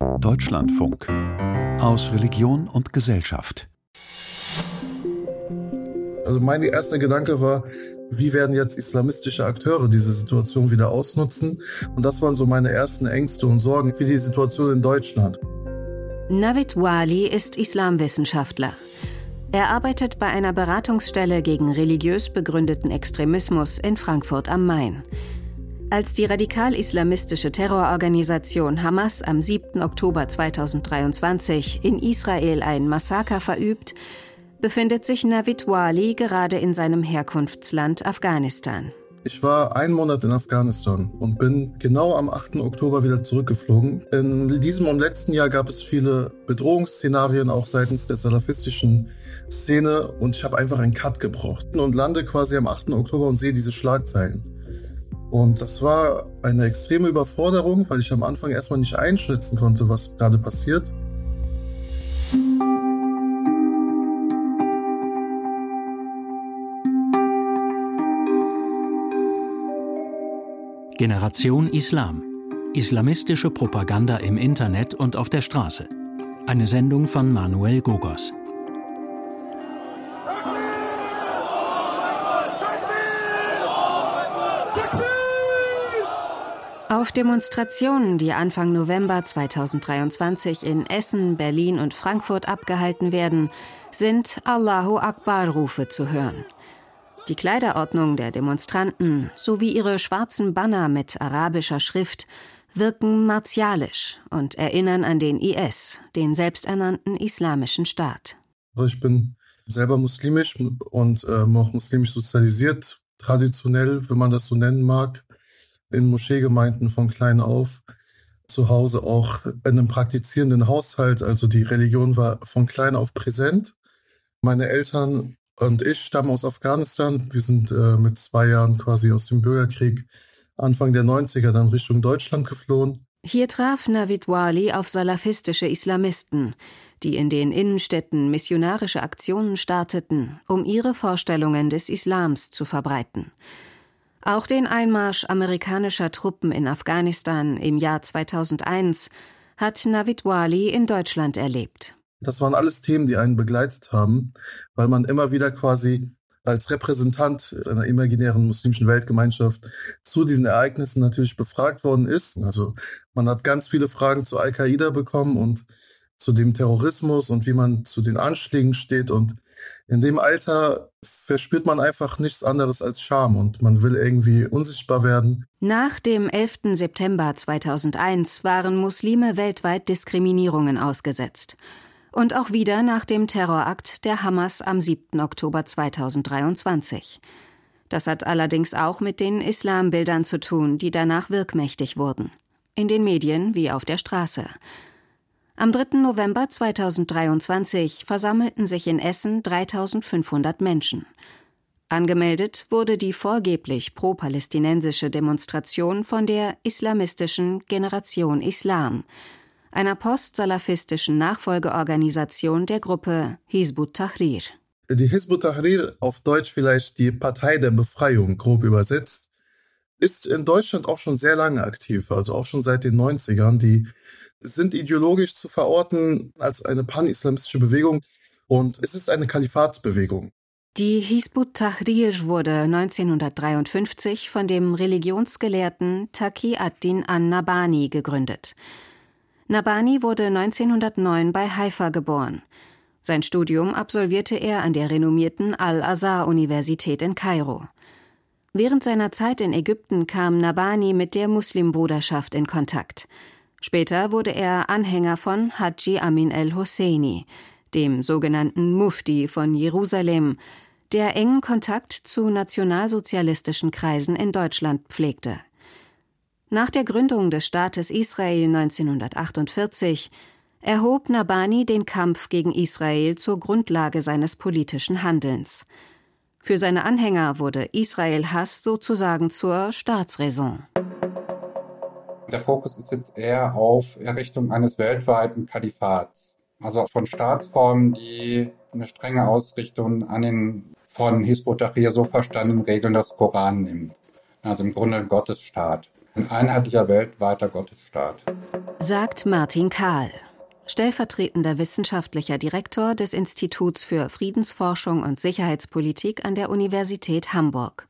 Deutschlandfunk aus Religion und Gesellschaft. Also mein erster Gedanke war, wie werden jetzt islamistische Akteure diese Situation wieder ausnutzen? Und das waren so meine ersten Ängste und Sorgen für die Situation in Deutschland. Navid Wali ist Islamwissenschaftler. Er arbeitet bei einer Beratungsstelle gegen religiös begründeten Extremismus in Frankfurt am Main. Als die radikal-islamistische Terrororganisation Hamas am 7. Oktober 2023 in Israel ein Massaker verübt, befindet sich Navid Wali gerade in seinem Herkunftsland Afghanistan. Ich war einen Monat in Afghanistan und bin genau am 8. Oktober wieder zurückgeflogen. In diesem und letzten Jahr gab es viele Bedrohungsszenarien, auch seitens der salafistischen Szene. Und ich habe einfach einen Cut gebraucht und lande quasi am 8. Oktober und sehe diese Schlagzeilen. Und das war eine extreme Überforderung, weil ich am Anfang erstmal nicht einschätzen konnte, was gerade passiert. Generation Islam. Islamistische Propaganda im Internet und auf der Straße. Eine Sendung von Manuel Gogos. Auf Demonstrationen, die Anfang November 2023 in Essen, Berlin und Frankfurt abgehalten werden, sind Allahu Akbar-Rufe zu hören. Die Kleiderordnung der Demonstranten sowie ihre schwarzen Banner mit arabischer Schrift wirken martialisch und erinnern an den IS, den selbsternannten Islamischen Staat. Ich bin selber muslimisch und äh, auch muslimisch sozialisiert, traditionell, wenn man das so nennen mag, in Moscheegemeinden von klein auf. Zu Hause auch in einem praktizierenden Haushalt, also die Religion war von klein auf präsent. Meine Eltern und ich stammen aus Afghanistan. Wir sind äh, mit zwei Jahren quasi aus dem Bürgerkrieg Anfang der 90er dann Richtung Deutschland geflohen. Hier traf Navid Wali auf salafistische Islamisten, die in den Innenstädten missionarische Aktionen starteten, um ihre Vorstellungen des Islams zu verbreiten. Auch den Einmarsch amerikanischer Truppen in Afghanistan im Jahr 2001 hat Navid Wali in Deutschland erlebt. Das waren alles Themen, die einen begleitet haben, weil man immer wieder quasi als Repräsentant einer imaginären muslimischen Weltgemeinschaft zu diesen Ereignissen natürlich befragt worden ist. Also man hat ganz viele Fragen zu Al-Qaida bekommen und zu dem Terrorismus und wie man zu den Anschlägen steht. Und in dem Alter verspürt man einfach nichts anderes als Scham und man will irgendwie unsichtbar werden. Nach dem 11. September 2001 waren Muslime weltweit Diskriminierungen ausgesetzt und auch wieder nach dem Terrorakt der Hamas am 7. Oktober 2023. Das hat allerdings auch mit den Islambildern zu tun, die danach wirkmächtig wurden. In den Medien wie auf der Straße. Am 3. November 2023 versammelten sich in Essen 3500 Menschen. Angemeldet wurde die vorgeblich pro-palästinensische Demonstration von der islamistischen Generation Islam, einer postsalafistischen Nachfolgeorganisation der Gruppe Hizbut Tahrir. Die Hizbut Tahrir, auf Deutsch vielleicht die Partei der Befreiung, grob übersetzt, ist in Deutschland auch schon sehr lange aktiv, also auch schon seit den 90ern. Die sind ideologisch zu verorten als eine pan-islamistische Bewegung und es ist eine Kalifatsbewegung. Die Hizbut Tahrir wurde 1953 von dem Religionsgelehrten Taqi ad-Din an-Nabani gegründet. Nabani wurde 1909 bei Haifa geboren. Sein Studium absolvierte er an der renommierten Al-Azhar-Universität in Kairo. Während seiner Zeit in Ägypten kam Nabani mit der Muslimbruderschaft in Kontakt. Später wurde er Anhänger von Haji Amin el-Husseini, dem sogenannten Mufti von Jerusalem, der engen Kontakt zu nationalsozialistischen Kreisen in Deutschland pflegte. Nach der Gründung des Staates Israel 1948 erhob Nabani den Kampf gegen Israel zur Grundlage seines politischen Handelns. Für seine Anhänger wurde Israel-Hass sozusagen zur Staatsräson. Der Fokus ist jetzt eher auf Errichtung eines weltweiten Kalifats, also von Staatsformen, die eine strenge Ausrichtung an den von Hisbut Tahrir so verstandenen Regeln des Koran nimmt. Also im Grunde ein Gottesstaat. ein einheitlicher weltweiter Gottesstaat. Sagt Martin Kahl, stellvertretender wissenschaftlicher Direktor des Instituts für Friedensforschung und Sicherheitspolitik an der Universität Hamburg.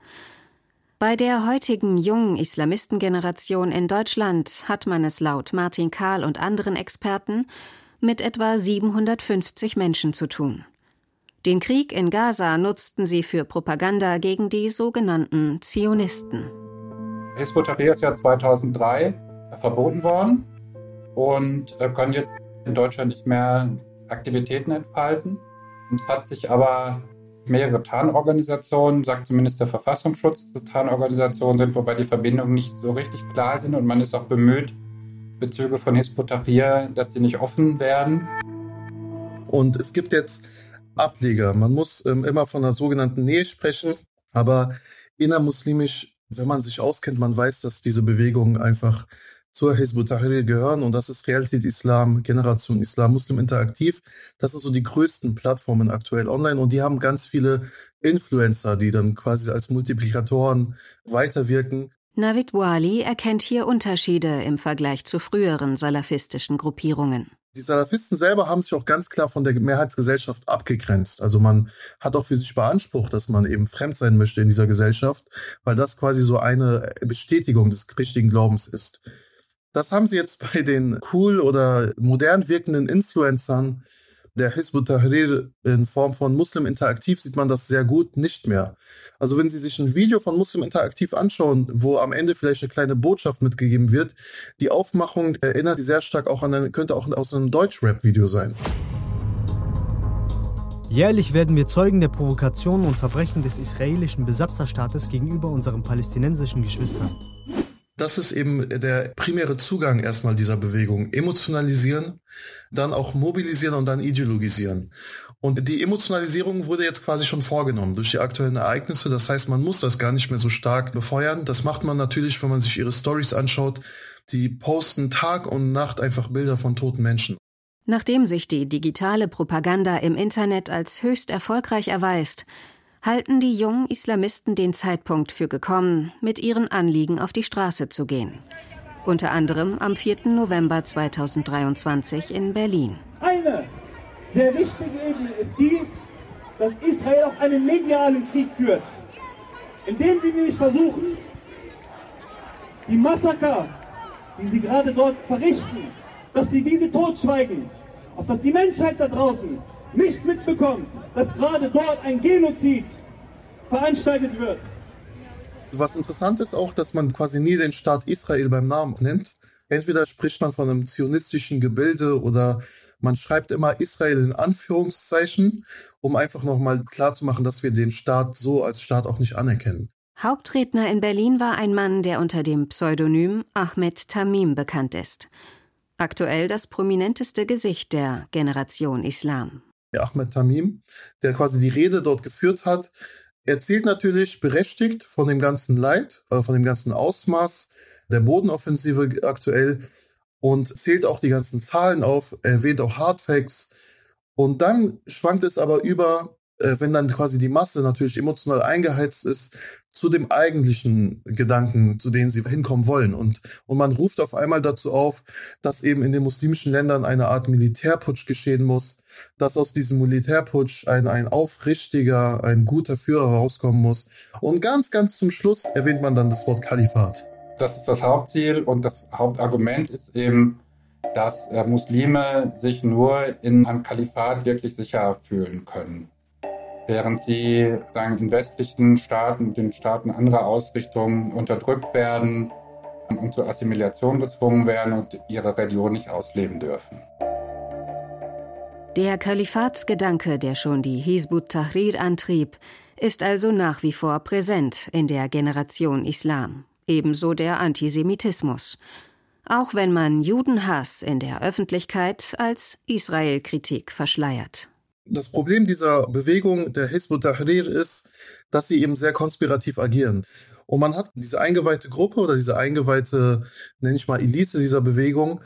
Bei der heutigen jungen Islamistengeneration in Deutschland hat man es laut Martin Kahl und anderen Experten mit etwa 750 Menschen zu tun. Den Krieg in Gaza nutzten sie für Propaganda gegen die sogenannten Zionisten. Hezbollah Tahrir ist ja 2003 verboten worden und äh, können jetzt in Deutschland nicht mehr Aktivitäten entfalten. Es hat sich aber mehrere Tarnorganisationen, sagt zumindest der Verfassungsschutz, dass Tarnorganisationen sind, wobei die Verbindungen nicht so richtig klar sind und man ist auch bemüht, Bezüge von Hizb dass sie nicht offen werden. Und es gibt jetzt Ableger. Man muss ähm, immer von einer sogenannten Nähe sprechen, aber innermuslimisch, wenn man sich auskennt, man weiß, dass diese Bewegungen einfach zur Hezbollah Tahrir gehören und das ist Realität Islam, Generation Islam, Muslim Interaktiv. Das sind so die größten Plattformen aktuell online und die haben ganz viele Influencer, die dann quasi als Multiplikatoren weiterwirken. Navid Wali erkennt hier Unterschiede im Vergleich zu früheren salafistischen Gruppierungen. Die Salafisten selber haben sich auch ganz klar von der Mehrheitsgesellschaft abgegrenzt. Also man hat auch für sich beansprucht, dass man eben fremd sein möchte in dieser Gesellschaft, weil das quasi so eine Bestätigung des richtigen Glaubens ist. Das haben sie jetzt bei den cool oder modern wirkenden Influencern der Hizb Tahrir in Form von Muslim Interaktiv sieht man das sehr gut nicht mehr. Also wenn Sie sich ein Video von Muslim Interaktiv anschauen, wo am Ende vielleicht eine kleine Botschaft mitgegeben wird, die Aufmachung erinnert Sie sehr stark auch an eine, könnte auch aus einem Deutsch-Rap-Video sein. Jährlich werden wir Zeugen der Provokationen und Verbrechen des israelischen Besatzerstaates gegenüber unseren palästinensischen Geschwistern. Das ist eben der primäre Zugang erstmal dieser Bewegung. Emotionalisieren, dann auch mobilisieren und dann ideologisieren. Und die Emotionalisierung wurde jetzt quasi schon vorgenommen durch die aktuellen Ereignisse. Das heißt, man muss das gar nicht mehr so stark befeuern. Das macht man natürlich, wenn man sich ihre Stories anschaut. Die posten Tag und Nacht einfach Bilder von toten Menschen. Nachdem sich die digitale Propaganda im Internet als höchst erfolgreich erweist, halten die jungen Islamisten den Zeitpunkt für gekommen, mit ihren Anliegen auf die Straße zu gehen. Unter anderem am 4. November 2023 in Berlin. Eine sehr wichtige Ebene ist die, dass Israel auch einen medialen Krieg führt, indem sie nämlich versuchen, die Massaker, die sie gerade dort verrichten, dass sie diese totschweigen, auf dass die Menschheit da draußen nicht mitbekommt, dass gerade dort ein Genozid veranstaltet wird. Was interessant ist auch, dass man quasi nie den Staat Israel beim Namen nennt. Entweder spricht man von einem zionistischen Gebilde oder man schreibt immer Israel in Anführungszeichen, um einfach nochmal klarzumachen, dass wir den Staat so als Staat auch nicht anerkennen. Hauptredner in Berlin war ein Mann, der unter dem Pseudonym Ahmed Tamim bekannt ist. Aktuell das prominenteste Gesicht der Generation Islam. Ahmed Tamim, der quasi die Rede dort geführt hat, erzählt natürlich berechtigt von dem ganzen Leid, äh, von dem ganzen Ausmaß der Bodenoffensive aktuell und zählt auch die ganzen Zahlen auf, erwähnt auch Hardfacts. Und dann schwankt es aber über, äh, wenn dann quasi die Masse natürlich emotional eingeheizt ist, zu dem eigentlichen Gedanken, zu denen sie hinkommen wollen. Und, und man ruft auf einmal dazu auf, dass eben in den muslimischen Ländern eine Art Militärputsch geschehen muss, dass aus diesem Militärputsch ein, ein aufrichtiger, ein guter Führer rauskommen muss. Und ganz, ganz zum Schluss erwähnt man dann das Wort Kalifat. Das ist das Hauptziel und das Hauptargument ist eben, dass äh, Muslime sich nur in einem Kalifat wirklich sicher fühlen können. Während sie sagen, in westlichen Staaten, den Staaten anderer Ausrichtungen unterdrückt werden und zur Assimilation gezwungen werden und ihre Religion nicht ausleben dürfen. Der Kalifatsgedanke, der schon die Hizbut Tahrir antrieb, ist also nach wie vor präsent in der Generation Islam, ebenso der Antisemitismus. Auch wenn man Judenhass in der Öffentlichkeit als Israelkritik verschleiert. Das Problem dieser Bewegung der Hizbut Tahrir ist, dass sie eben sehr konspirativ agieren. Und man hat diese eingeweihte Gruppe oder diese eingeweihte, nenne ich mal, Elite dieser Bewegung,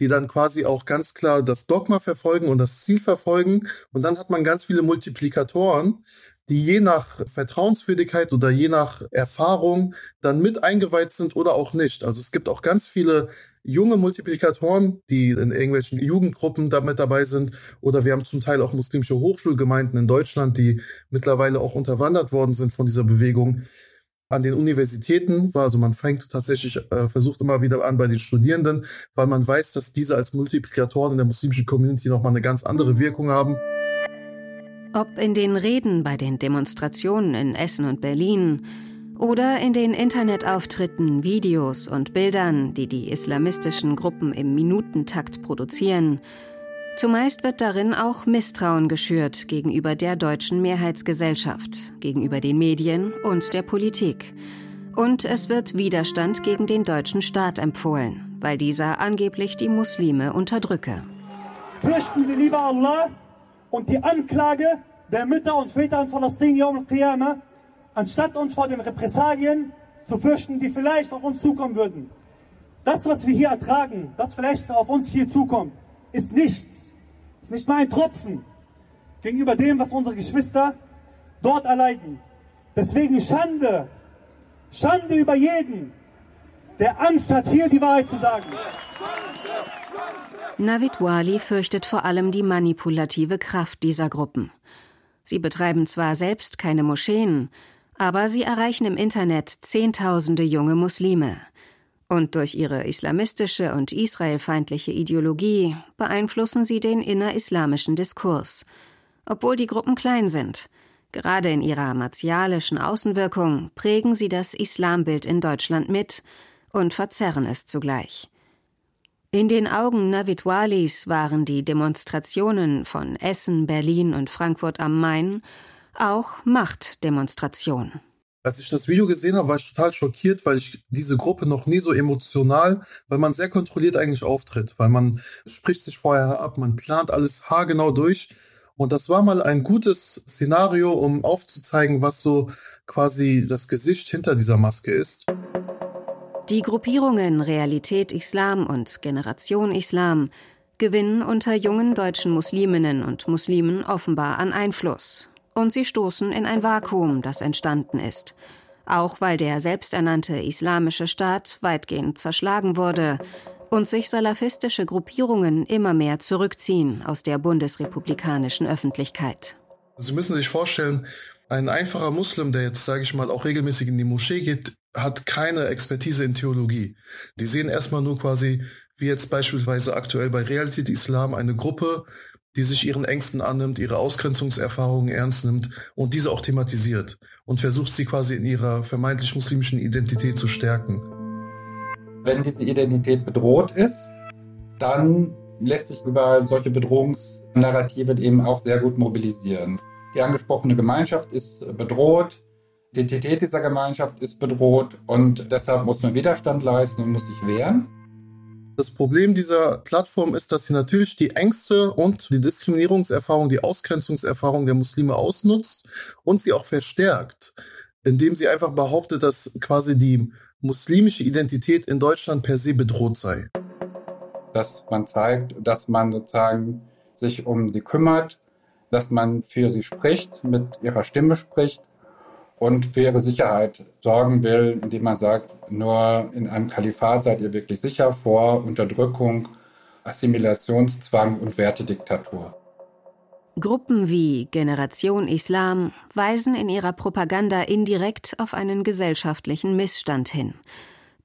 die dann quasi auch ganz klar das Dogma verfolgen und das Ziel verfolgen. Und dann hat man ganz viele Multiplikatoren, die je nach Vertrauenswürdigkeit oder je nach Erfahrung dann mit eingeweiht sind oder auch nicht. Also es gibt auch ganz viele junge Multiplikatoren, die in irgendwelchen Jugendgruppen damit dabei sind. Oder wir haben zum Teil auch muslimische Hochschulgemeinden in Deutschland, die mittlerweile auch unterwandert worden sind von dieser Bewegung. An den Universitäten also man fängt tatsächlich, äh, versucht immer wieder an bei den Studierenden, weil man weiß, dass diese als Multiplikatoren in der muslimischen Community nochmal eine ganz andere Wirkung haben. Ob in den Reden bei den Demonstrationen in Essen und Berlin oder in den Internetauftritten, Videos und Bildern, die die islamistischen Gruppen im Minutentakt produzieren, zumeist wird darin auch Misstrauen geschürt gegenüber der deutschen Mehrheitsgesellschaft, gegenüber den Medien und der Politik. Und es wird Widerstand gegen den deutschen Staat empfohlen, weil dieser angeblich die Muslime unterdrücke. Fürchten wir lieber Allah und die Anklage der Mütter und Väter in Palästina Yom al anstatt uns vor den Repressalien zu fürchten, die vielleicht auf uns zukommen würden. Das, was wir hier ertragen, das vielleicht auf uns hier zukommt, ist nichts. Ist nicht mal ein Tropfen gegenüber dem, was unsere Geschwister dort erleiden. Deswegen Schande, Schande über jeden, der Angst hat, hier die Wahrheit zu sagen. Navid Wali fürchtet vor allem die manipulative Kraft dieser Gruppen. Sie betreiben zwar selbst keine Moscheen, aber sie erreichen im Internet Zehntausende junge Muslime. Und durch ihre islamistische und israelfeindliche Ideologie beeinflussen sie den innerislamischen Diskurs. Obwohl die Gruppen klein sind, gerade in ihrer martialischen Außenwirkung prägen sie das Islambild in Deutschland mit und verzerren es zugleich. In den Augen Navitwalis waren die Demonstrationen von Essen, Berlin und Frankfurt am Main auch Machtdemonstrationen. Als ich das Video gesehen habe, war ich total schockiert, weil ich diese Gruppe noch nie so emotional, weil man sehr kontrolliert eigentlich auftritt, weil man spricht sich vorher ab, man plant alles haargenau durch. Und das war mal ein gutes Szenario, um aufzuzeigen, was so quasi das Gesicht hinter dieser Maske ist. Die Gruppierungen Realität Islam und Generation Islam gewinnen unter jungen deutschen Musliminnen und Muslimen offenbar an Einfluss. Und sie stoßen in ein Vakuum, das entstanden ist. Auch weil der selbsternannte Islamische Staat weitgehend zerschlagen wurde und sich salafistische Gruppierungen immer mehr zurückziehen aus der bundesrepublikanischen Öffentlichkeit. Sie müssen sich vorstellen, ein einfacher Muslim, der jetzt, sage ich mal, auch regelmäßig in die Moschee geht, hat keine Expertise in Theologie. Die sehen erstmal nur quasi, wie jetzt beispielsweise aktuell bei Realität Islam, eine Gruppe, die sich ihren Ängsten annimmt, ihre Ausgrenzungserfahrungen ernst nimmt und diese auch thematisiert und versucht sie quasi in ihrer vermeintlich muslimischen Identität zu stärken. Wenn diese Identität bedroht ist, dann lässt sich über solche Bedrohungsnarrative eben auch sehr gut mobilisieren. Die angesprochene Gemeinschaft ist bedroht, die Identität dieser Gemeinschaft ist bedroht und deshalb muss man Widerstand leisten und muss sich wehren. Das Problem dieser Plattform ist, dass sie natürlich die Ängste und die Diskriminierungserfahrung, die Ausgrenzungserfahrung der Muslime ausnutzt und sie auch verstärkt, indem sie einfach behauptet, dass quasi die muslimische Identität in Deutschland per se bedroht sei. Dass man zeigt, dass man sozusagen sich um sie kümmert, dass man für sie spricht, mit ihrer Stimme spricht und für ihre Sicherheit sorgen will, indem man sagt, nur in einem Kalifat seid ihr wirklich sicher vor Unterdrückung, Assimilationszwang und Wertediktatur. Gruppen wie Generation Islam weisen in ihrer Propaganda indirekt auf einen gesellschaftlichen Missstand hin.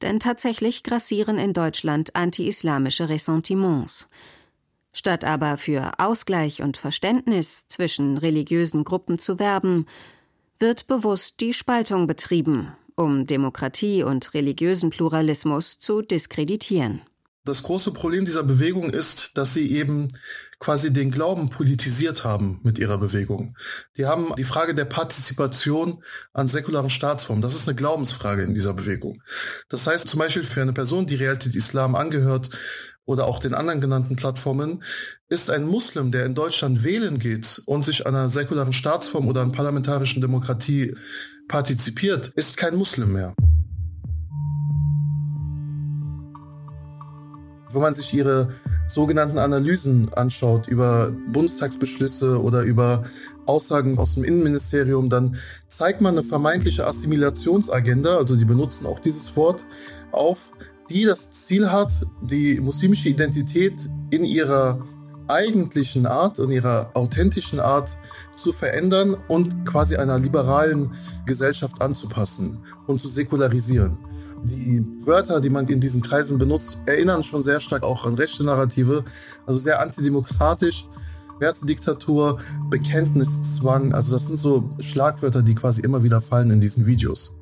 Denn tatsächlich grassieren in Deutschland anti-islamische Ressentiments. Statt aber für Ausgleich und Verständnis zwischen religiösen Gruppen zu werben, wird bewusst die Spaltung betrieben, um Demokratie und religiösen Pluralismus zu diskreditieren. Das große Problem dieser Bewegung ist, dass sie eben quasi den Glauben politisiert haben mit ihrer Bewegung. Die haben die Frage der Partizipation an säkularen Staatsformen. Das ist eine Glaubensfrage in dieser Bewegung. Das heißt zum Beispiel für eine Person, die Realität Islam angehört, oder auch den anderen genannten Plattformen, ist ein Muslim, der in Deutschland wählen geht und sich einer säkularen Staatsform oder an parlamentarischen Demokratie partizipiert, ist kein Muslim mehr. Wenn man sich ihre sogenannten Analysen anschaut über Bundestagsbeschlüsse oder über Aussagen aus dem Innenministerium, dann zeigt man eine vermeintliche Assimilationsagenda, also die benutzen auch dieses Wort, auf, die das Ziel hat, die muslimische Identität in ihrer eigentlichen Art, in ihrer authentischen Art zu verändern und quasi einer liberalen Gesellschaft anzupassen und zu säkularisieren. Die Wörter, die man in diesen Kreisen benutzt, erinnern schon sehr stark auch an rechte Narrative, also sehr antidemokratisch, Wertediktatur, Bekenntniszwang, also das sind so Schlagwörter, die quasi immer wieder fallen in diesen Videos.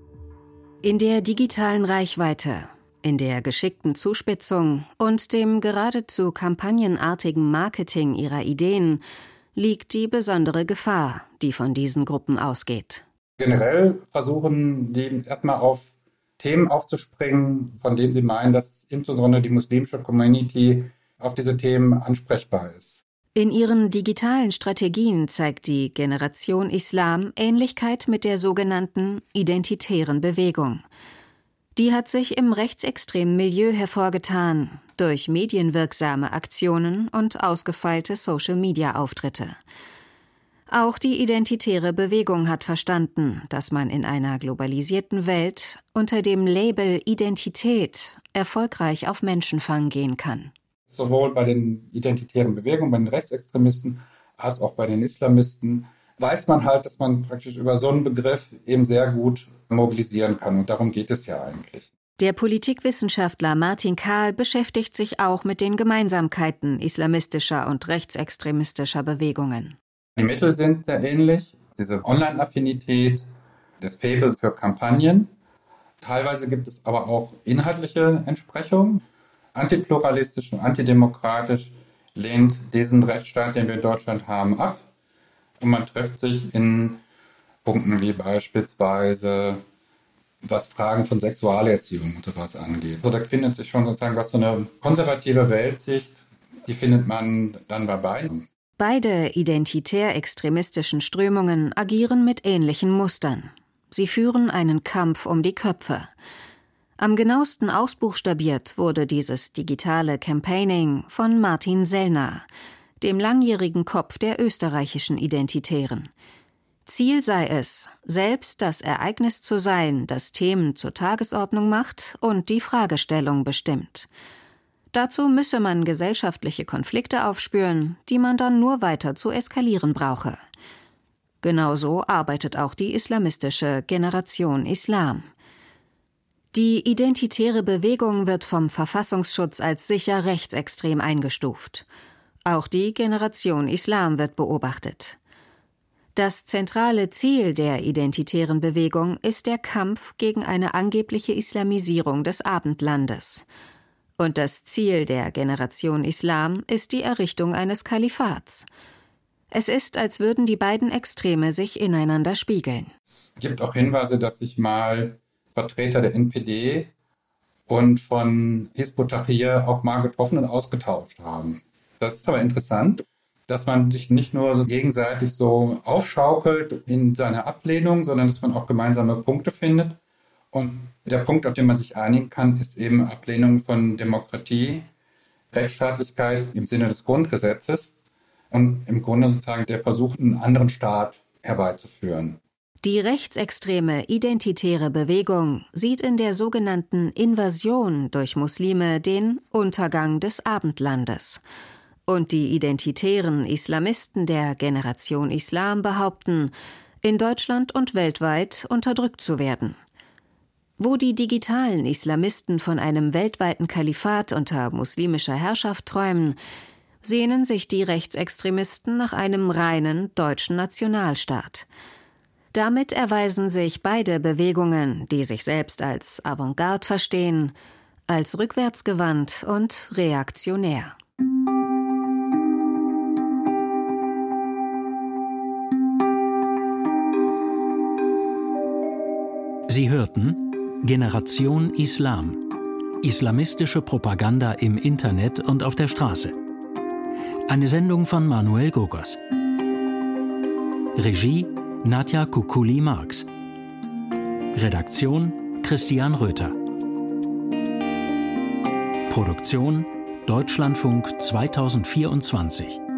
In der digitalen Reichweite, in der geschickten Zuspitzung und dem geradezu kampagnenartigen Marketing ihrer Ideen liegt die besondere Gefahr, die von diesen Gruppen ausgeht. Generell versuchen die erstmal auf Themen aufzuspringen, von denen sie meinen, dass insbesondere die muslimische Community auf diese Themen ansprechbar ist. In ihren digitalen Strategien zeigt die Generation Islam Ähnlichkeit mit der sogenannten identitären Bewegung. Die hat sich im rechtsextremen Milieu hervorgetan, durch medienwirksame Aktionen und ausgefeilte Social-Media-Auftritte. Auch die identitäre Bewegung hat verstanden, dass man in einer globalisierten Welt unter dem Label Identität erfolgreich auf Menschenfang gehen kann. Sowohl bei den identitären Bewegungen, bei den Rechtsextremisten, als auch bei den Islamisten weiß man halt, dass man praktisch über so einen Begriff eben sehr gut mobilisieren kann. Und darum geht es ja eigentlich. Der Politikwissenschaftler Martin Kahl beschäftigt sich auch mit den Gemeinsamkeiten islamistischer und rechtsextremistischer Bewegungen. Die Mittel sind sehr ähnlich. Diese Online-Affinität, das Fable für Kampagnen. Teilweise gibt es aber auch inhaltliche Entsprechungen. Antipluralistisch und antidemokratisch lehnt diesen Rechtsstaat, den wir in Deutschland haben, ab. Und man trifft sich in Punkten wie beispielsweise was Fragen von Sexualerziehung und sowas angeht. Also da findet sich schon sozusagen was so eine konservative Weltsicht, die findet man dann bei beiden. Beide identitär-extremistischen Strömungen agieren mit ähnlichen Mustern. Sie führen einen Kampf um die Köpfe. Am genauesten ausbuchstabiert wurde dieses digitale Campaigning von Martin Sellner, dem langjährigen Kopf der österreichischen Identitären. Ziel sei es, selbst das Ereignis zu sein, das Themen zur Tagesordnung macht und die Fragestellung bestimmt. Dazu müsse man gesellschaftliche Konflikte aufspüren, die man dann nur weiter zu eskalieren brauche. Genauso arbeitet auch die islamistische Generation Islam. Die identitäre Bewegung wird vom Verfassungsschutz als sicher rechtsextrem eingestuft. Auch die Generation Islam wird beobachtet. Das zentrale Ziel der identitären Bewegung ist der Kampf gegen eine angebliche Islamisierung des Abendlandes. Und das Ziel der Generation Islam ist die Errichtung eines Kalifats. Es ist, als würden die beiden Extreme sich ineinander spiegeln. Es gibt auch Hinweise, dass sich mal Vertreter der NPD und von Hizbut Tahrir auch mal getroffen und ausgetauscht haben. Das ist aber interessant, dass man sich nicht nur so gegenseitig so aufschaukelt in seiner Ablehnung, sondern dass man auch gemeinsame Punkte findet. Und der Punkt, auf den man sich einigen kann, ist eben Ablehnung von Demokratie, Rechtsstaatlichkeit im Sinne des Grundgesetzes und im Grunde sozusagen der Versuch, einen anderen Staat herbeizuführen. Die rechtsextreme identitäre Bewegung sieht in der sogenannten Invasion durch Muslime den Untergang des Abendlandes und die identitären Islamisten der Generation Islam behaupten, in Deutschland und weltweit unterdrückt zu werden. Wo die digitalen Islamisten von einem weltweiten Kalifat unter muslimischer Herrschaft träumen, sehnen sich die Rechtsextremisten nach einem reinen deutschen Nationalstaat. Damit erweisen sich beide Bewegungen, die sich selbst als Avantgarde verstehen, als rückwärtsgewandt und reaktionär. Sie hörten Generation Islam. Islamistische Propaganda im Internet und auf der Straße. Eine Sendung von Manuel Gogos. Regie Nadja Kukuli-Marx. Redaktion Christian Röther. Produktion Deutschlandfunk 2024